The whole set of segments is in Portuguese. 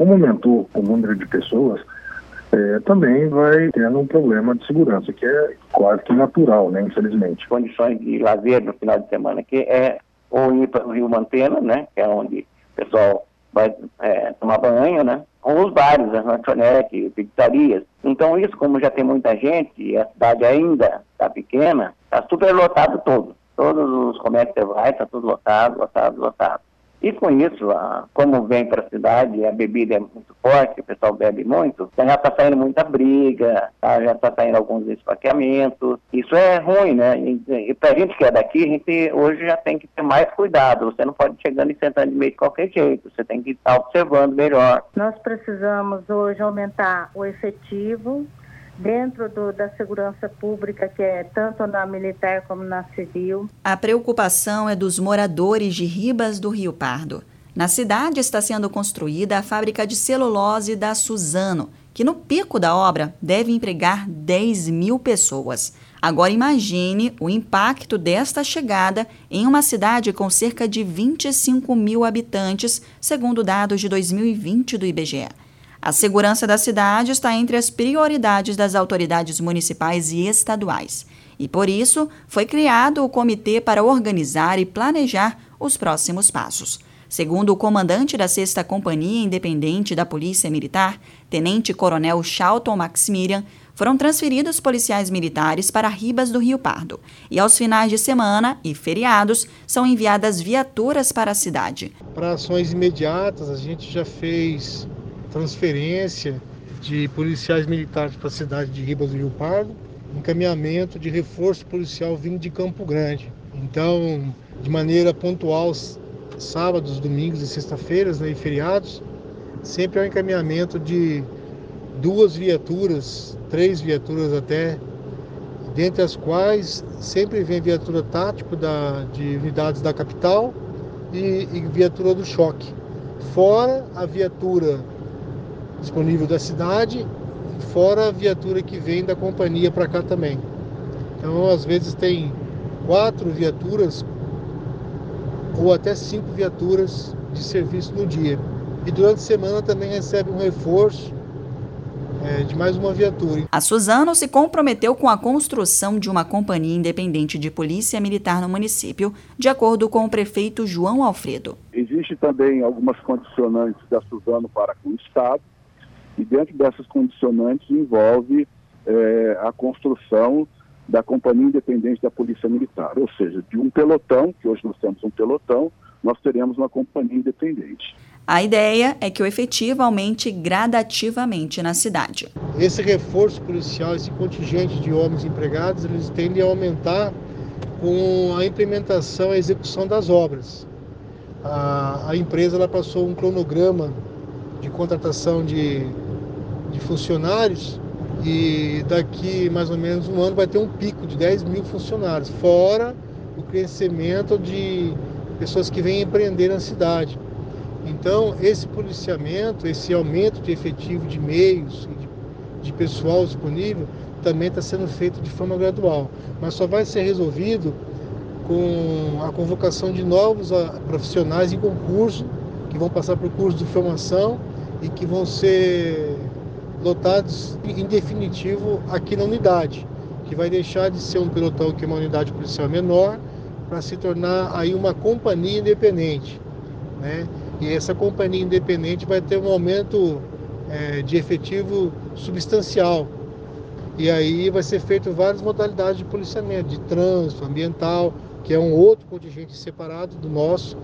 como aumentou o número de pessoas, é, também vai tendo um problema de segurança, que é quase que natural, né, infelizmente. Condições de lazer no final de semana, que é ou ir para o Rio Mantena, né, que é onde o pessoal vai é, tomar banho, né, ou os bares, as lanchonetes, pizzarias. Então isso, como já tem muita gente e a cidade ainda está pequena, está super lotado todo. Todos os comércios vai, está tudo lotado, lotado, lotado. E com isso, como vem para a cidade, a bebida é muito forte, o pessoal bebe muito, então já está saindo muita briga, tá? já está saindo alguns esfaqueamentos. Isso é ruim, né? E, para a gente que é daqui, a gente hoje já tem que ter mais cuidado. Você não pode chegando e sentando de meio de qualquer jeito. Você tem que estar observando melhor. Nós precisamos hoje aumentar o efetivo dentro do, da segurança pública, que é tanto na militar como na civil. A preocupação é dos moradores de Ribas do Rio Pardo. Na cidade está sendo construída a fábrica de celulose da Suzano, que no pico da obra deve empregar 10 mil pessoas. Agora imagine o impacto desta chegada em uma cidade com cerca de 25 mil habitantes, segundo dados de 2020 do IBGE. A segurança da cidade está entre as prioridades das autoridades municipais e estaduais. E por isso foi criado o comitê para organizar e planejar os próximos passos. Segundo o comandante da 6 Companhia Independente da Polícia Militar, Tenente Coronel Charlton Maximilian, foram transferidos policiais militares para Ribas do Rio Pardo. E aos finais de semana e feriados são enviadas viaturas para a cidade. Para ações imediatas, a gente já fez transferência de policiais militares para a cidade de Ribas do Rio Pardo, encaminhamento de reforço policial vindo de Campo Grande. Então, de maneira pontual, sábados, domingos e sexta-feiras né, e feriados, sempre há um encaminhamento de duas viaturas, três viaturas até, dentre as quais sempre vem viatura tático da, de unidades da capital e, e viatura do choque. Fora a viatura disponível da cidade, fora a viatura que vem da companhia para cá também. Então, às vezes, tem quatro viaturas ou até cinco viaturas de serviço no dia. E durante a semana também recebe um reforço é, de mais uma viatura. A Suzano se comprometeu com a construção de uma companhia independente de polícia militar no município, de acordo com o prefeito João Alfredo. Existe também algumas condicionantes da Suzano para com o Estado, e dentro dessas condicionantes envolve é, a construção da Companhia Independente da Polícia Militar, ou seja, de um pelotão, que hoje nós temos um pelotão, nós teremos uma companhia independente. A ideia é que o efetivo aumente gradativamente na cidade. Esse reforço policial, esse contingente de homens empregados, eles tendem a aumentar com a implementação e execução das obras. A, a empresa ela passou um cronograma de contratação de de funcionários e daqui mais ou menos um ano vai ter um pico de 10 mil funcionários, fora o crescimento de pessoas que vêm empreender na cidade. Então, esse policiamento, esse aumento de efetivo de meios e de, de pessoal disponível também está sendo feito de forma gradual, mas só vai ser resolvido com a convocação de novos ah, profissionais em concurso, que vão passar por curso de formação e que vão ser lotados em definitivo aqui na unidade, que vai deixar de ser um pelotão que é uma unidade policial menor para se tornar aí uma companhia independente, né? E essa companhia independente vai ter um aumento é, de efetivo substancial. E aí vai ser feito várias modalidades de policiamento, de trânsito, ambiental, que é um outro contingente separado do nosso,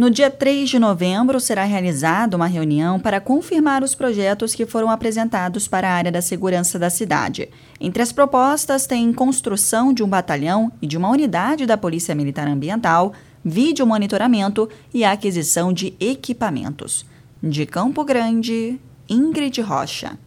no dia 3 de novembro, será realizada uma reunião para confirmar os projetos que foram apresentados para a área da segurança da cidade. Entre as propostas tem construção de um batalhão e de uma unidade da Polícia Militar Ambiental, vídeo monitoramento e aquisição de equipamentos. De Campo Grande, Ingrid Rocha.